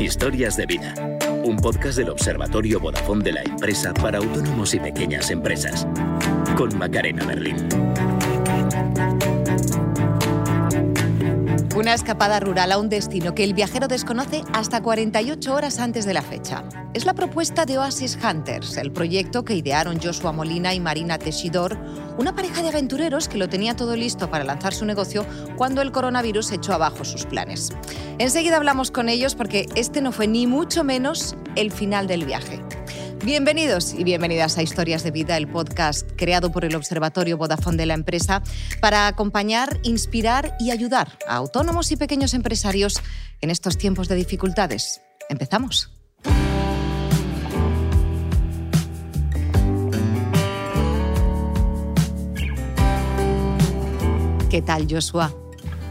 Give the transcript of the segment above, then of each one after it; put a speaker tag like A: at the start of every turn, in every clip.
A: Historias de vida. Un podcast del Observatorio Vodafone de la empresa para autónomos y pequeñas empresas. Con Macarena Berlín.
B: Una escapada rural a un destino que el viajero desconoce hasta 48 horas antes de la fecha. Es la propuesta de Oasis Hunters, el proyecto que idearon Joshua Molina y Marina Teixidor, una pareja de aventureros que lo tenía todo listo para lanzar su negocio cuando el coronavirus echó abajo sus planes. Enseguida hablamos con ellos porque este no fue ni mucho menos el final del viaje. Bienvenidos y bienvenidas a Historias de Vida, el podcast creado por el Observatorio Vodafone de la empresa para acompañar, inspirar y ayudar a autónomos y pequeños empresarios en estos tiempos de dificultades. Empezamos. ¿Qué tal, Joshua?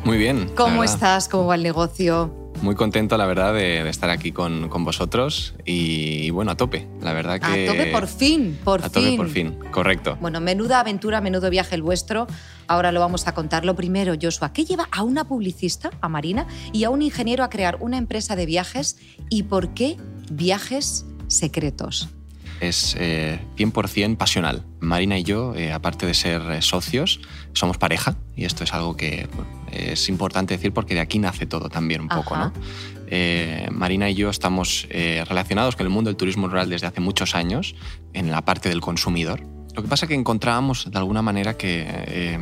C: Muy bien.
B: ¿Cómo estás? ¿Cómo va el negocio?
C: Muy contento, la verdad, de, estar aquí con, vosotros y, bueno, a tope, la verdad que...
B: A tope por fin, por
C: fin.
B: A
C: tope por fin, correcto.
B: Bueno, menuda aventura, menudo viaje el vuestro. Ahora lo vamos a contar. Lo primero, Joshua, ¿qué lleva a una publicista, a Marina, y a un ingeniero a crear una empresa de viajes y por qué viajes secretos?
C: Es 100% eh, pasional. Marina y yo, eh, aparte de ser eh, socios, somos pareja y esto es algo que es importante decir porque de aquí nace todo también un poco. ¿no? Marina y yo estamos relacionados con el mundo del turismo rural desde hace muchos años en la parte del consumidor. Lo que pasa es que encontrábamos de alguna manera que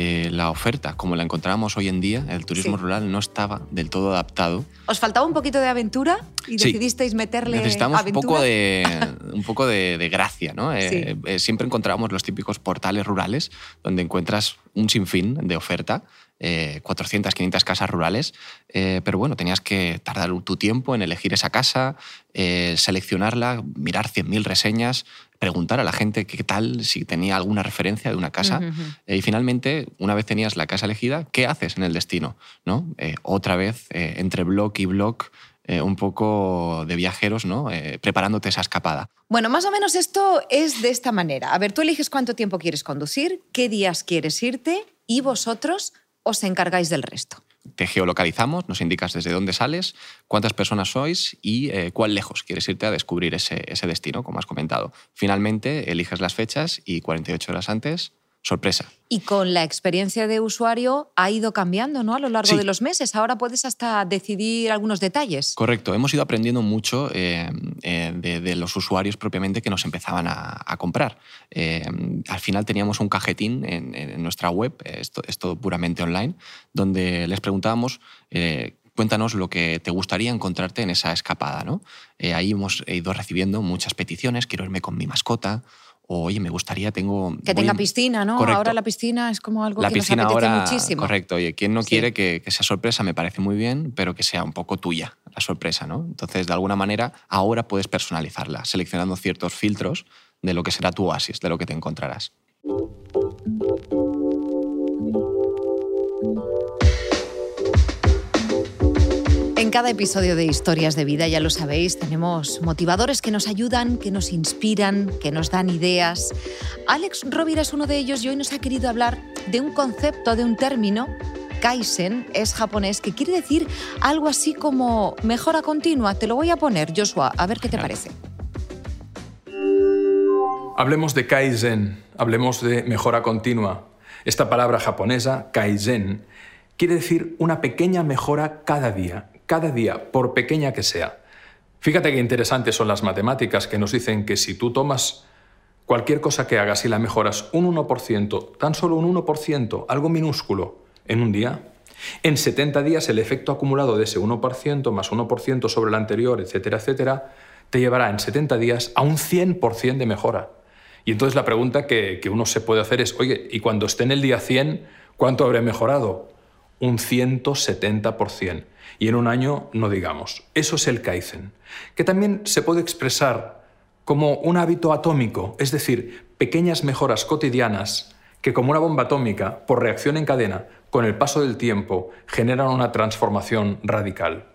C: eh, la oferta, como la encontramos hoy en día, el turismo rural no estaba del todo adaptado.
B: ¿Os faltaba un poquito de aventura y decidisteis meterle
C: Necesitamos
B: aventura?
C: un poco de, un poco de, gracia. ¿no? Eh, eh, siempre encontrábamos los típicos portales rurales donde encuentras un sinfín de oferta 400, 500 casas rurales, pero bueno, tenías que tardar tu tiempo en elegir esa casa, seleccionarla, mirar 100.000 reseñas, preguntar a la gente qué tal, si tenía alguna referencia de una casa. Eh, y finalmente, una vez tenías la casa elegida, ¿qué haces en el destino? ¿No? Eh, otra vez, eh, entre blog y blog, un poco de viajeros, ¿no? preparándote esa escapada.
B: Bueno, más o menos esto es de esta manera. A ver, tú eliges cuánto tiempo quieres conducir, qué días quieres irte y vosotros os encargáis del resto
C: te geolocalizamos, nos indicas desde dónde sales, cuántas personas sois y eh, cuán lejos quieres irte a descubrir ese, ese destino, como has comentado. Finalmente, eliges las fechas y 48 horas antes sorpresa.
B: Y con la experiencia de usuario ha ido cambiando ¿no? a lo largo de los meses. Ahora puedes hasta decidir algunos detalles.
C: Correcto. Hemos ido aprendiendo mucho eh, eh, de, los usuarios propiamente que nos empezaban a, comprar. Eh, al final teníamos un cajetín en, nuestra web, esto es todo puramente online, donde les preguntábamos cuéntanos lo que te gustaría encontrarte en esa escapada. ¿no? ahí hemos ido recibiendo muchas peticiones, quiero irme con mi mascota, oye, me gustaría, tengo...
B: Que tenga piscina, ¿no? Ahora la piscina es como algo
C: la
B: que
C: piscina
B: nos
C: ahora,
B: muchísimo.
C: Correcto, oye, ¿quién no quiere que, que, sea sorpresa? Me parece muy bien, pero que sea un poco tuya la sorpresa, ¿no? Entonces, de alguna manera, ahora puedes personalizarla, seleccionando ciertos filtros de lo que será tu oasis, de lo que te encontrarás.
B: Cada episodio de Historias de Vida, ya lo sabéis, tenemos motivadores que nos ayudan, que nos inspiran, que nos dan ideas. Alex Rovira es uno de ellos y hoy nos ha querido hablar de un concepto, de un término. Kaizen es japonés, que quiere decir algo así como mejora continua. Te lo voy a poner, Joshua, a ver qué te parece.
D: Hablemos de Kaizen, hablemos de mejora continua. Esta palabra japonesa, Kaizen, quiere decir una pequeña mejora cada día, cada día, por pequeña que sea. Fíjate qué interesantes son las matemáticas que nos dicen que si tú tomas cualquier cosa que hagas y la mejoras un 1%, tan solo un 1%, algo minúsculo, en un día, en 70 días el efecto acumulado de ese 1% más 1% sobre el anterior, etcétera, etcétera, te llevará en 70 días a un 100% de mejora. Y entonces la pregunta que, uno se puede hacer es, oye, ¿y cuando esté en el día 100, cuánto habré mejorado? Un 170% y en un año no digamos. Eso es el Kaizen, que también se puede expresar como un hábito atómico, es decir, pequeñas mejoras cotidianas que como una bomba atómica, por reacción en cadena, con el paso del tiempo, generan una transformación radical.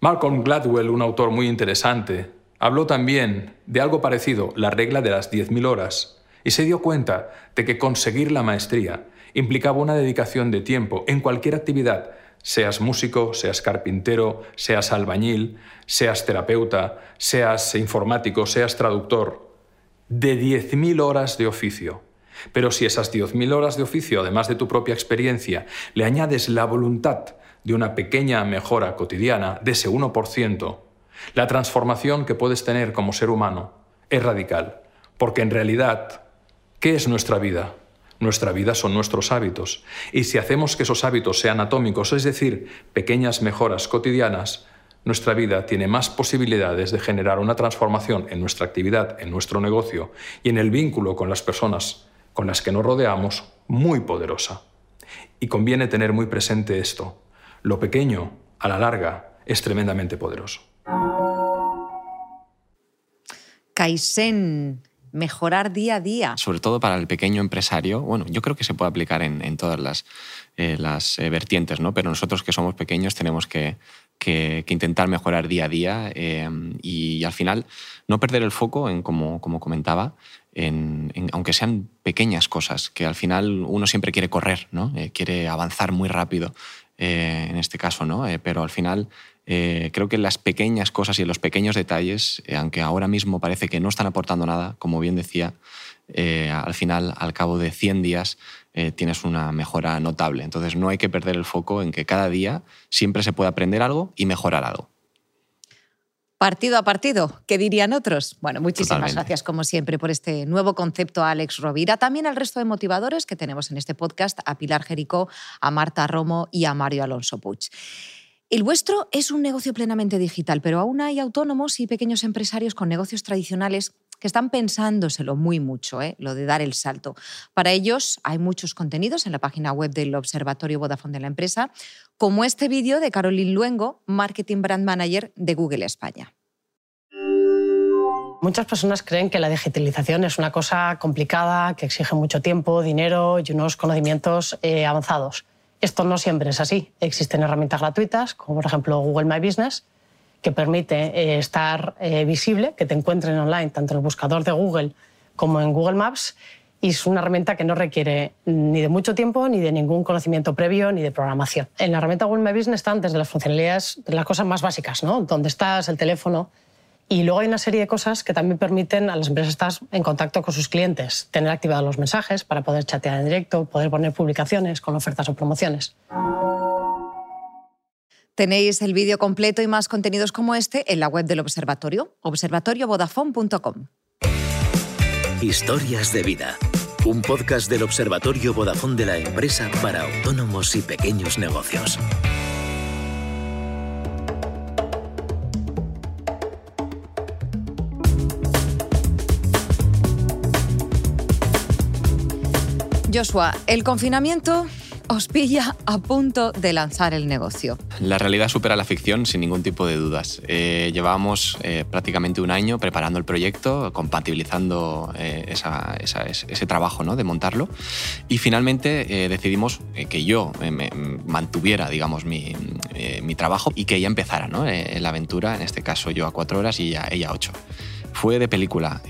D: Malcolm Gladwell, un autor muy interesante, habló también de algo parecido, la regla de las 10.000 horas, y se dio cuenta de que conseguir la maestría implicaba una dedicación de tiempo en cualquier actividad, seas músico, seas carpintero, seas albañil, seas terapeuta, seas informático, seas traductor, de 10.000 horas de oficio. Pero si esas 10.000 horas de oficio, además de tu propia experiencia, le añades la voluntad de una pequeña mejora cotidiana, de ese 1%, la transformación que puedes tener como ser humano es radical. Porque en realidad, ¿qué es nuestra vida? Nuestra vida son nuestros hábitos. Y si hacemos que esos hábitos sean atómicos, es decir, pequeñas mejoras cotidianas, nuestra vida tiene más posibilidades de generar una transformación en nuestra actividad, en nuestro negocio y en el vínculo con las personas con las que nos rodeamos muy poderosa. Y conviene tener muy presente esto. Lo pequeño, a la larga, es tremendamente poderoso.
B: Kaizen, mejorar día a día.
C: Sobre todo para el pequeño empresario, bueno, yo creo que se puede aplicar en, todas las, eh, las eh, vertientes, ¿no? Pero nosotros que somos pequeños tenemos que, intentar mejorar día a día eh, y, al final no perder el foco en, como, como comentaba, en, aunque sean pequeñas cosas, que al final uno siempre quiere correr, ¿no? quiere avanzar muy rápido en este caso, ¿no? pero al final eh, creo que las pequeñas cosas y los pequeños detalles, eh, aunque ahora mismo parece que no están aportando nada, como bien decía, eh, al final, al cabo de 100 días, tienes una mejora notable. Entonces no hay que perder el foco en que cada día siempre se puede aprender algo y mejorar algo.
B: Partido a partido, ¿qué dirían otros? Bueno, muchísimas gracias como siempre por este nuevo concepto a Alex Rovira, también al resto de motivadores que tenemos en este podcast, a Pilar Jericó, a Marta Romo y a Mario Alonso Puig. El vuestro es un negocio plenamente digital, pero aún hay autónomos y pequeños empresarios con negocios tradicionales que están pensándoselo muy mucho, ¿eh? lo de dar el salto. Para ellos hay muchos contenidos en la página web del Observatorio Vodafone de la empresa, como este vídeo de Caroline Luengo, Marketing Brand Manager de Google España.
E: Muchas personas creen que la digitalización es una cosa complicada, que exige mucho tiempo, dinero y unos conocimientos eh, avanzados. Esto no siempre es así. Existen herramientas gratuitas, como por ejemplo Google My Business, que permite eh, estar eh, visible, que te encuentren online tanto en el buscador de Google como en Google Maps. Y es una herramienta que no requiere ni de mucho tiempo, ni de ningún conocimiento previo, ni de programación. En la herramienta Google My Business están desde las funcionalidades, de las cosas más básicas, ¿no? Dónde estás, el teléfono, y luego hay una serie de cosas que también permiten a las empresas estar en contacto con sus clientes, tener activados los mensajes para poder chatear en directo, poder poner publicaciones con ofertas o promociones.
B: Tenéis el vídeo completo y más contenidos como este en la web del observatorio, observatoriovodafone.com.
A: Historias de vida. Un podcast del Observatorio Vodafone de la empresa para autónomos y pequeños negocios.
B: Joshua, el confinamiento os pilla a punto de lanzar el negocio.
C: La realidad supera la ficción sin ningún tipo de dudas. Eh, llevábamos eh, prácticamente un año preparando el proyecto, compatibilizando eh, ese trabajo ¿no? de montarlo y finalmente decidimos que yo me mantuviera digamos, mi, trabajo y que ella empezara ¿no? la aventura, en este caso yo a cuatro horas y ella, ella a ocho fue de película.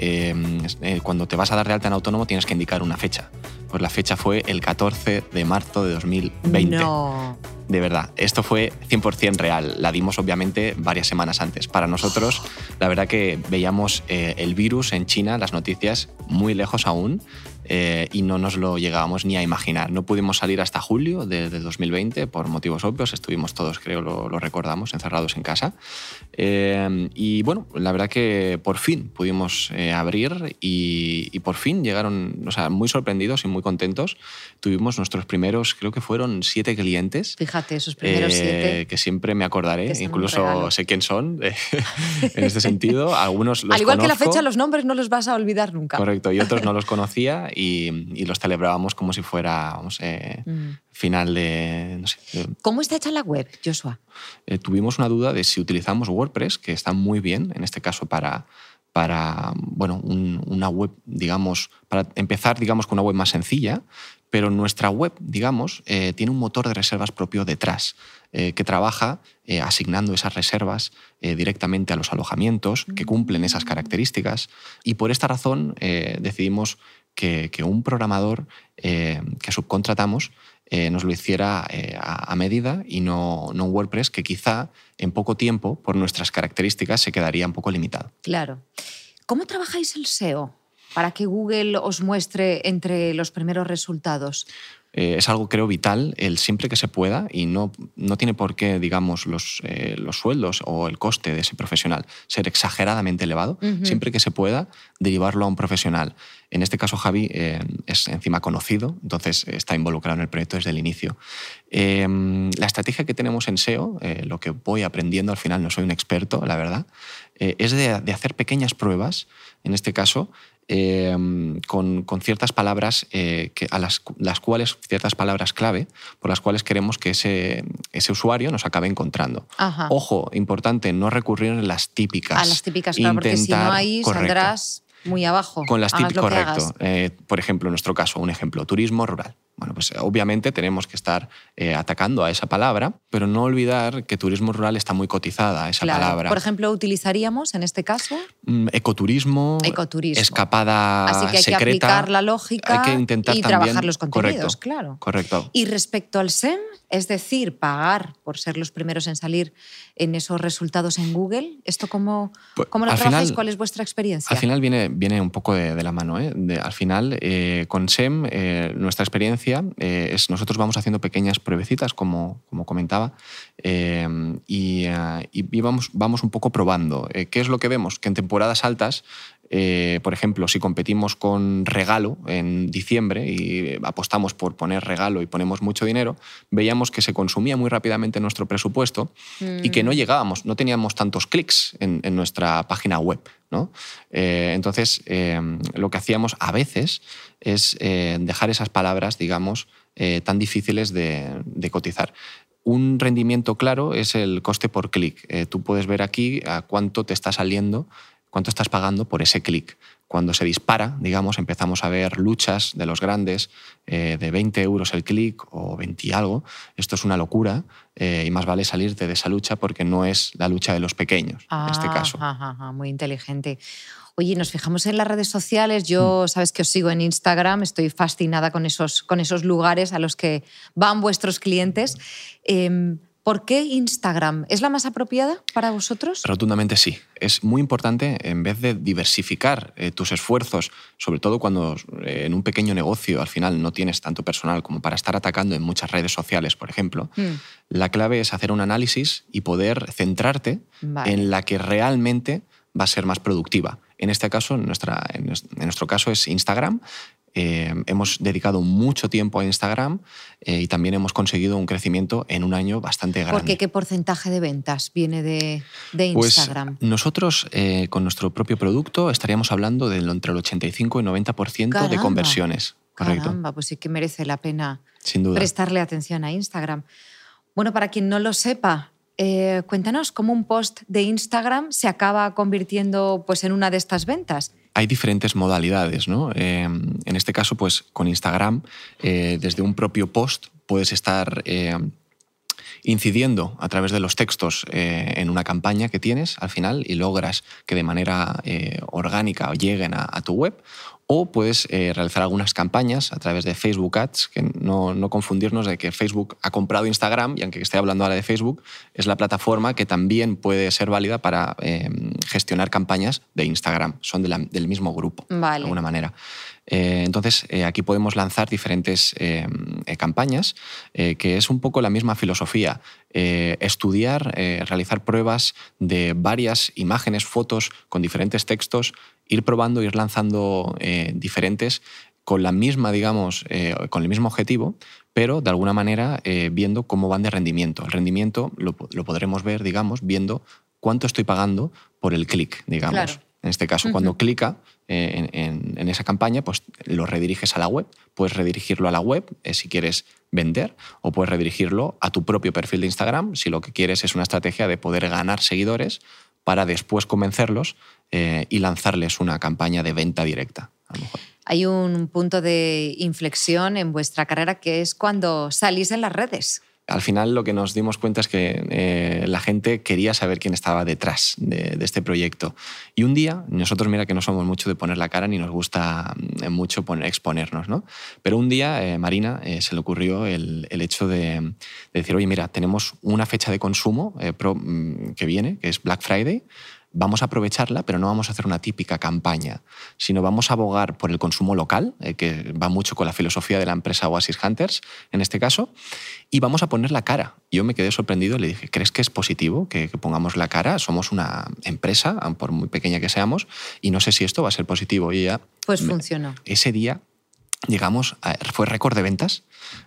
C: cuando te vas a dar de alta en autónomo tienes que indicar una fecha. Pues la fecha fue el 14 de marzo de 2020.
B: No.
C: De verdad, esto fue 100% real. La dimos obviamente varias semanas antes. Para nosotros, la verdad que veíamos eh, el virus en China, las noticias, muy lejos aún. Eh, y no nos lo llegábamos ni a imaginar. No pudimos salir hasta julio de, 2020 por motivos obvios, estuvimos todos, creo, lo, recordamos, encerrados en casa. Eh, y bueno, la verdad que por fin pudimos eh, abrir y, por fin llegaron, o sea, muy sorprendidos y muy contentos. Tuvimos nuestros primeros, creo que fueron siete clientes.
B: Fíjate, esos primeros siete.
C: Que siempre me acordaré, incluso sé quién son en este sentido. Algunos los
B: Al igual que la fecha, los nombres no los vas a olvidar nunca.
C: Correcto, y otros no los conocía y, los celebrábamos como si fuera vamos, eh, mm. final de,
B: ¿Cómo está hecha la web, Joshua?
C: Eh, tuvimos una duda de si utilizamos WordPress, que está muy bien, en este caso para, para bueno, una web, digamos, para empezar, digamos, con una web más sencilla, pero nuestra web, digamos, eh, tiene un motor de reservas propio detrás, que trabaja asignando esas reservas directamente a los alojamientos que cumplen esas características. Y por esta razón decidimos que, un programador que subcontratamos nos lo hiciera a, medida y no, no un WordPress que quizá en poco tiempo, por nuestras características, se quedaría un poco limitado.
B: Claro. ¿Cómo trabajáis el SEO para que Google os muestre entre los primeros resultados?
C: Eh, es algo, creo, vital el siempre que se pueda y no, no tiene por qué, digamos, los, eh, los sueldos o el coste de ese profesional ser exageradamente elevado. Siempre que se pueda, derivarlo a un profesional. En este caso, Javi eh, es encima conocido, entonces está involucrado en el proyecto desde el inicio. la estrategia que tenemos en SEO, lo que voy aprendiendo, al final no soy un experto, la verdad, es de, de hacer pequeñas pruebas, en este caso, Em, con, ciertas palabras eh, que, a las, cuales, ciertas palabras clave, por las cuales queremos que ese, ese usuario nos acabe encontrando. Ojo, importante, no recurrir a las típicas.
B: A las típicas, claro, porque si no ahí saldrás muy abajo.
C: Con las típicas, correcto. Eh, por ejemplo, en nuestro caso, un ejemplo, turismo rural. Bueno, pues eh, obviamente tenemos que estar eh, atacando a esa palabra, pero no olvidar que turismo rural está muy cotizada, esa palabra.
B: Por ejemplo, utilizaríamos en este caso
C: mm, ecoturismo,
B: ecoturismo,
C: escapada
B: Así que hay
C: que
B: aplicar la lógica
C: hay que intentar
B: y trabajar los contenidos, claro.
C: Correcto.
B: Y respecto al SEM, es decir, pagar por ser los primeros en salir en esos resultados en Google, ¿esto cómo, pues, cómo lo trabajáis? ¿Cuál es vuestra experiencia?
C: Al final viene, viene un poco de, la mano. ¿eh? al final, con SEM, nuestra experiencia eh, es nosotros vamos haciendo pequeñas pruebecitas, como, como comentaba, eh, y, eh, y, vamos, vamos un poco probando. ¿Qué es lo que vemos? Que en temporadas altas por ejemplo, si competimos con regalo en diciembre y apostamos por poner regalo y ponemos mucho dinero, veíamos que se consumía muy rápidamente nuestro presupuesto y que no mm. llegábamos, no teníamos tantos clics en, en nuestra página web. ¿no? entonces, lo que hacíamos a veces es eh, dejar esas palabras, digamos, eh, tan difíciles de, cotizar. Un rendimiento claro es el coste por clic. Eh, tú puedes ver aquí a cuánto te está saliendo, cuánto estás pagando por ese clic. Cuando se dispara, digamos, empezamos a ver luchas de los grandes de 20 euros el clic o 20 y algo. Esto es una locura y más vale salirte de esa lucha porque no es la lucha de los pequeños en este ah, caso.
B: muy inteligente. Oye, nos fijamos en las redes sociales. Yo, mm. sabes que os sigo en Instagram, estoy fascinada con esos, con esos lugares a los que van vuestros clientes. Em, ¿Por qué Instagram? ¿Es la más apropiada para vosotros?
C: Rotundamente sí. Es muy importante, en vez de diversificar eh, tus esfuerzos, sobre todo cuando eh, en un pequeño negocio al final no tienes tanto personal como para estar atacando en muchas redes sociales, por ejemplo, mm. la clave es hacer un análisis y poder centrarte en la que realmente va a ser más productiva. En este caso, en, nuestra, en nuestro caso es Instagram. Eh, hemos dedicado mucho tiempo a Instagram eh, y también hemos conseguido un crecimiento en un año bastante grande.
B: ¿Por qué? porcentaje de ventas viene de, de
C: pues
B: Instagram?
C: nosotros, eh, con nuestro propio producto, estaríamos hablando de entre el 85 y 90% de conversiones. Correcto.
B: Caramba, pues sí que merece la pena
C: Sin duda.
B: prestarle atención a Instagram. Bueno, para quien no lo sepa, eh, cuéntanos cómo un post de Instagram se acaba convirtiendo pues, en una de estas ventas.
C: Hay diferentes modalidades, ¿no? Eh, en este caso, pues con Instagram, eh, desde un propio post puedes estar incidiendo a través de los textos en una campaña que tienes al final y logras que de manera orgánica lleguen a tu web o puedes eh, realizar algunas campañas a través de Facebook Ads, que no, no, confundirnos de que Facebook ha comprado Instagram y aunque esté hablando ahora de Facebook, es la plataforma que también puede ser válida para eh, gestionar campañas de Instagram. Son del mismo grupo, de alguna manera. Eh, entonces, aquí podemos lanzar diferentes campañas, que es un poco la misma filosofía. estudiar, realizar pruebas de varias imágenes, fotos con diferentes textos ir probando, ir lanzando eh, diferentes con la misma, digamos, eh, con el mismo objetivo, pero de alguna manera eh, viendo cómo van de rendimiento. El rendimiento lo, podremos ver, digamos, viendo cuánto estoy pagando por el clic, digamos. En este caso, cuando clica en, esa campaña, pues lo rediriges a la web. Puedes redirigirlo a la web si quieres vender o puedes redirigirlo a tu propio perfil de Instagram si lo que quieres es una estrategia de poder ganar seguidores para después convencerlos eh, y lanzarles una campaña de venta directa.
B: Hay un punto de inflexión en vuestra carrera que es cuando salís en las redes.
C: Al final lo que nos dimos cuenta es que eh, la gente quería saber quién estaba detrás de, este proyecto. Y un día, nosotros mira que no somos mucho de poner la cara ni nos gusta mm, mucho poner, exponernos, ¿no? Pero un día eh, Marina eh, se le ocurrió el, hecho de, decir, oye, mira, tenemos una fecha de consumo mm, que viene, que es Black Friday, vamos a aprovecharla, pero no vamos a hacer una típica campaña, sino vamos a abogar por el consumo local, eh, que va mucho con la filosofía de la empresa Oasis Hunters, en este caso, y vamos a poner la cara. Yo me quedé sorprendido le dije, ¿crees que es positivo que, pongamos la cara? Somos una empresa, por muy pequeña que seamos, y no sé si esto va a ser positivo. Y
B: pues funcionó.
C: Ese día llegamos, fue récord de ventas,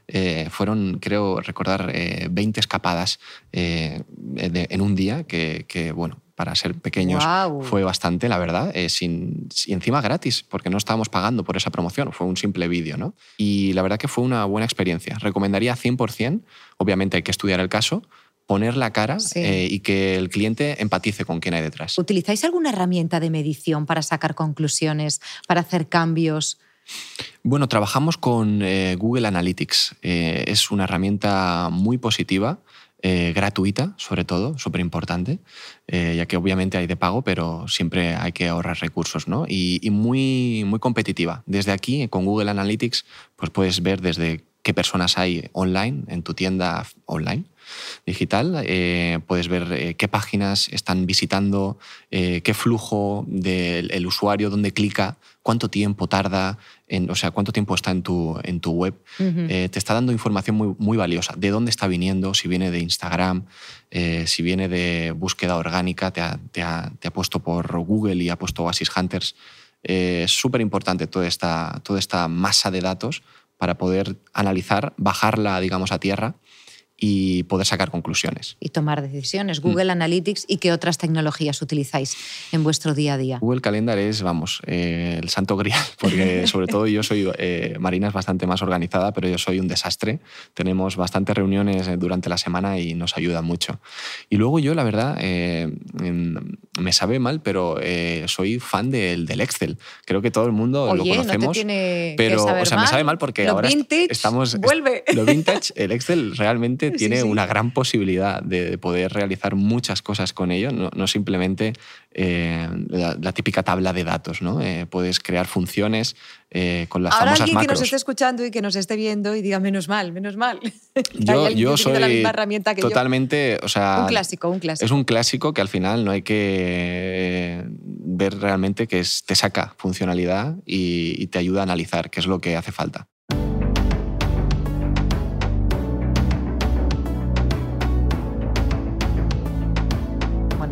C: eh, fueron, creo recordar, 20 eh, escapadas en un día, que, que bueno, para ser pequeños fue bastante, la verdad, eh, sin, y encima gratis, porque no estábamos pagando por esa promoción, fue un simple vídeo. ¿no? Y la verdad que fue una buena experiencia. Recomendaría 100%, obviamente hay que estudiar el caso, poner la cara eh, y que el cliente empatice con quien hay detrás.
B: ¿Utilizáis alguna herramienta de medición para sacar conclusiones, para hacer cambios?
C: Bueno, trabajamos con eh, Google Analytics. es una herramienta muy positiva eh, gratuita, sobre todo, súper importante, eh, ya que obviamente hay de pago, pero siempre hay que ahorrar recursos, ¿no? Y, y, muy, muy competitiva. Desde aquí, con Google Analytics, pues puedes ver desde qué personas hay online en tu tienda online digital. Eh, puedes ver eh, qué páginas están visitando, eh, qué flujo del usuario, dónde clica, cuánto tiempo tarda, en, o sea, cuánto tiempo está en tu, en tu web. te está dando información muy, muy valiosa. De dónde está viniendo, si viene de Instagram, si viene de búsqueda orgánica, te ha, te ha, puesto por Google y ha puesto Oasis Hunters. es súper importante toda esta, toda esta masa de datos para poder analizar, bajarla, digamos, a tierra y poder sacar conclusiones.
B: Y tomar decisiones. Google mm. Analytics y qué otras tecnologías utilizáis en vuestro día a día.
C: Google Calendar es, vamos, eh, el santo grial, porque sobre todo yo soy, eh, Marina es bastante más organizada, pero yo soy un desastre. Tenemos bastantes reuniones eh, durante la semana y nos ayuda mucho. Y luego yo, la verdad, me sabe mal, pero soy fan del, del, Excel. Creo que todo el mundo lo conocemos. No
B: tiene
C: pero,
B: o
C: sea, me sabe mal porque ahora estamos...
B: Vuelve.
C: Lo vintage, el Excel realmente tiene una gran posibilidad de poder realizar muchas cosas con ello, no, simplemente eh, la, típica tabla de datos. ¿no? Eh, puedes crear funciones eh, con las
B: Ahora
C: famosas
B: alguien
C: que
B: nos esté escuchando y que nos esté viendo y diga menos mal, menos mal.
C: Yo, yo soy la misma herramienta que totalmente, o sea,
B: un clásico, un clásico.
C: Es un clásico que al final no hay que ver realmente que te saca funcionalidad y te ayuda a analizar qué es lo que hace falta.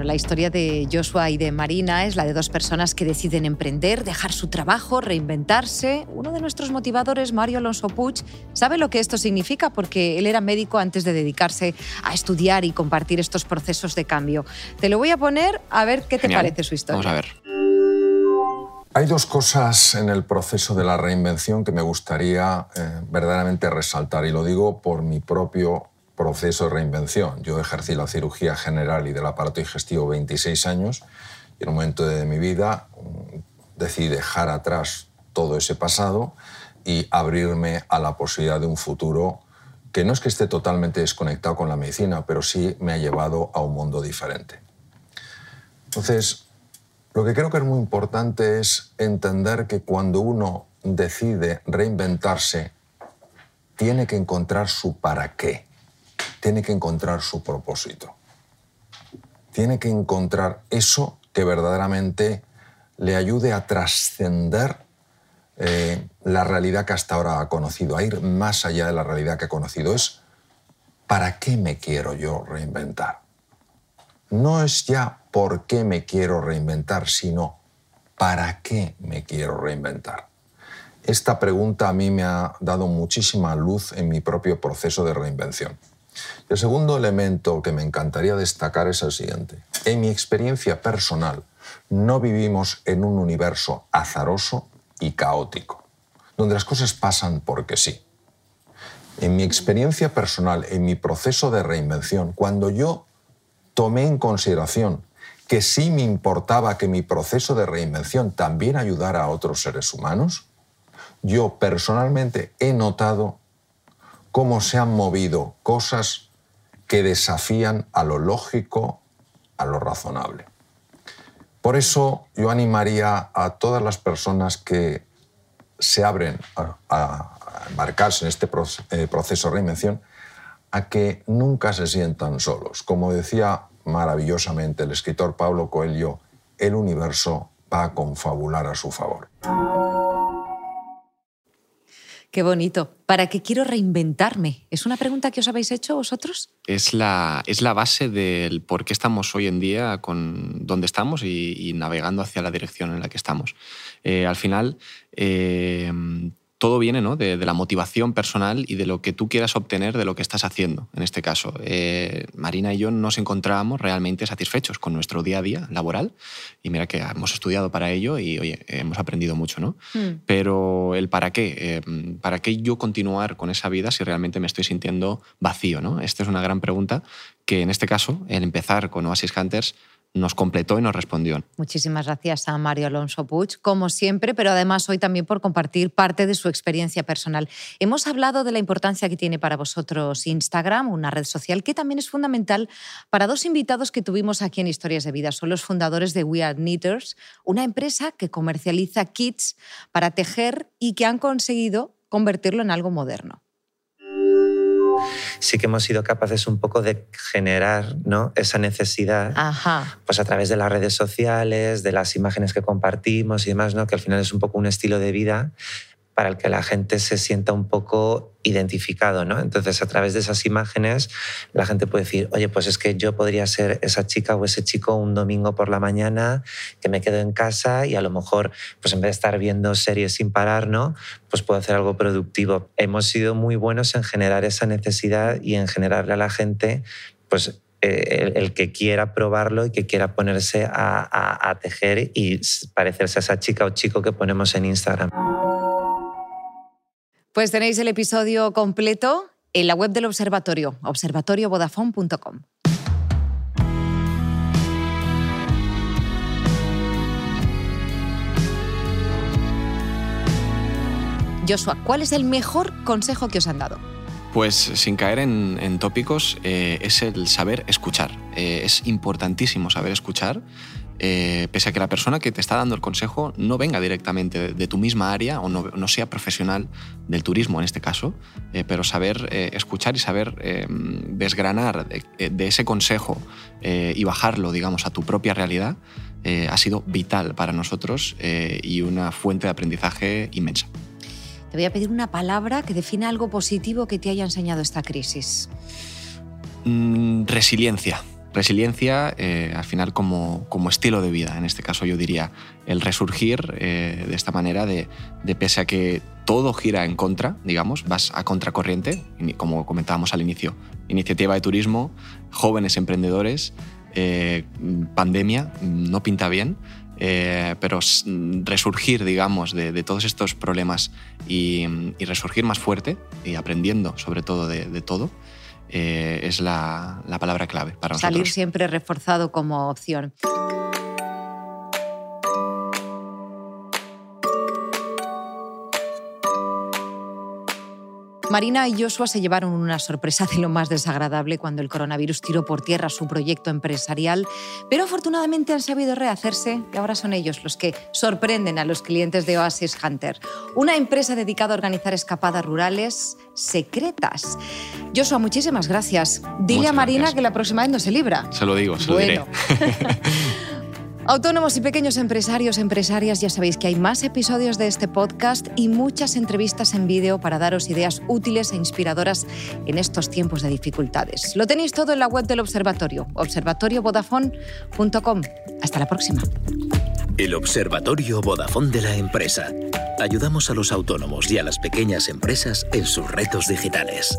B: La historia de Joshua y de Marina es la de dos personas que deciden emprender, dejar su trabajo, reinventarse. Uno de nuestros motivadores, Mario Alonso Puig, sabe lo que esto significa porque él era médico antes de dedicarse a estudiar y compartir estos procesos de cambio. Te lo voy a poner a ver qué te parece su historia.
C: Vamos a ver.
F: Hay dos cosas en el proceso de la reinvención que me gustaría eh, verdaderamente resaltar y lo digo por mi propio proceso de reinvención. Yo ejercí la cirugía general y del aparato digestivo 26 años y en un momento de mi vida mm, decidí dejar atrás todo ese pasado y abrirme a la posibilidad de un futuro que no es que esté totalmente desconectado con la medicina, pero sí me ha llevado a un mundo diferente. Entonces, lo que creo que es muy importante es entender que cuando uno decide reinventarse, tiene que encontrar su para qué tiene que encontrar su propósito. Tiene que encontrar eso que verdaderamente le ayude a trascender eh, la realidad que hasta ahora ha conocido, a ir más allá de la realidad que ha conocido. Es, ¿para qué me quiero yo reinventar? No es ya por qué me quiero reinventar, sino ¿para qué me quiero reinventar? Esta pregunta a mí me ha dado muchísima luz en mi propio proceso de reinvención. El segundo elemento que me encantaría destacar es el siguiente. En mi experiencia personal, no vivimos en un universo azaroso y caótico, donde las cosas pasan porque sí. En mi experiencia personal, en mi proceso de reinvención, cuando yo tomé en consideración que sí me importaba que mi proceso de reinvención también ayudara a otros seres humanos, yo personalmente he notado cómo se han movido cosas que desafían a lo lógico, a lo razonable. Por eso yo animaría a todas las personas que se abren a, embarcarse en este eh, proceso de reinvención a que nunca se sientan solos. Como decía maravillosamente el escritor Pablo Coelho, el universo va a confabular a su favor.
B: Qué bonito. ¿Para qué quiero reinventarme? ¿Es una pregunta que os habéis hecho vosotros?
C: Es la, es la base del por qué estamos hoy en día con donde estamos y, navegando hacia la dirección en la que estamos. Eh, al final, eh, todo viene ¿no? de, la motivación personal y de lo que tú quieras obtener de lo que estás haciendo. En este caso, eh, Marina y yo nos encontrábamos realmente satisfechos con nuestro día a día laboral. Y mira que hemos estudiado para ello y oye, hemos aprendido mucho, ¿no? Hmm. Pero el para qué, eh, ¿para qué yo continuar con esa vida si realmente me estoy sintiendo vacío? ¿no? Esta es una gran pregunta que en este caso, el empezar con Oasis Hunters, nos completó y nos respondió.
B: Muchísimas gracias a Mario Alonso Puig, como siempre, pero además hoy también por compartir parte de su experiencia personal. Hemos hablado de la importancia que tiene para vosotros Instagram, una red social que también es fundamental para dos invitados que tuvimos aquí en Historias de Vida. Son los fundadores de We Are Knitters, una empresa que comercializa kits para tejer y que han conseguido convertirlo en algo moderno
G: sí que hemos sido capaces un poco de generar ¿no? esa necesidad pues a través de las redes sociales, de las imágenes que compartimos y demás, ¿no? que al final es un poco un estilo de vida para el que la gente se sienta un poco identificado, ¿no? Entonces, a través de esas imágenes, la gente puede decir, oye, pues es que yo podría ser esa chica o ese chico un domingo por la mañana que me quedo en casa y a lo mejor, pues en vez de estar viendo series sin parar, ¿no? Pues puedo hacer algo productivo. Hemos sido muy buenos en generar esa necesidad y en generarle a la gente, pues eh, el, que quiera probarlo y que quiera ponerse a, a tejer y parecerse a esa chica o chico que ponemos en Instagram.
B: Pues tenéis el episodio completo en la web del observatorio, observatoriovodafone.com. Joshua, ¿cuál es el mejor consejo que os han dado?
C: Pues sin caer en, tópicos, eh, es el saber escuchar. Eh, es importantísimo saber escuchar eh, pese a que la persona que te está dando el consejo no venga directamente de, tu misma área o no, sea profesional del turismo en este caso, eh, pero saber eh, escuchar y saber desgranar de, ese consejo y bajarlo, digamos, a tu propia realidad ha sido vital para nosotros y una fuente de aprendizaje inmensa.
B: Te voy a pedir una palabra que defina algo positivo que te haya enseñado esta crisis.
C: Mm, resiliencia. Resiliencia, eh, al final, como, como, estilo de vida. En este caso, yo diría el resurgir eh, de esta manera, de, pese a que todo gira en contra, digamos, vas a contracorriente, como comentábamos al inicio. Iniciativa de turismo, jóvenes emprendedores, eh, pandemia, no pinta bien, pero resurgir, digamos, de, todos estos problemas y, resurgir más fuerte y aprendiendo sobre todo de todo, eh, es la, la, palabra clave para
B: nosotros. Salir siempre reforzado como opción. Marina y Joshua se llevaron una sorpresa de lo más desagradable cuando el coronavirus tiró por tierra su proyecto empresarial, pero afortunadamente han sabido rehacerse y ahora son ellos los que sorprenden a los clientes de Oasis Hunter, una empresa dedicada a organizar escapadas rurales secretas. Joshua, muchísimas gracias. Dile a Marina que la próxima vez no se libra.
C: Se lo digo, se lo diré.
B: Autónomos y pequeños empresarios, empresarias, ya sabéis que hay más episodios de este podcast y muchas entrevistas en vídeo para daros ideas útiles e inspiradoras en estos tiempos de dificultades. Lo tenéis todo en la web del observatorio, observatoriovodafone.com. Hasta la próxima.
A: El Observatorio Vodafone de la empresa. Ayudamos a los autónomos y a las pequeñas empresas en sus retos digitales.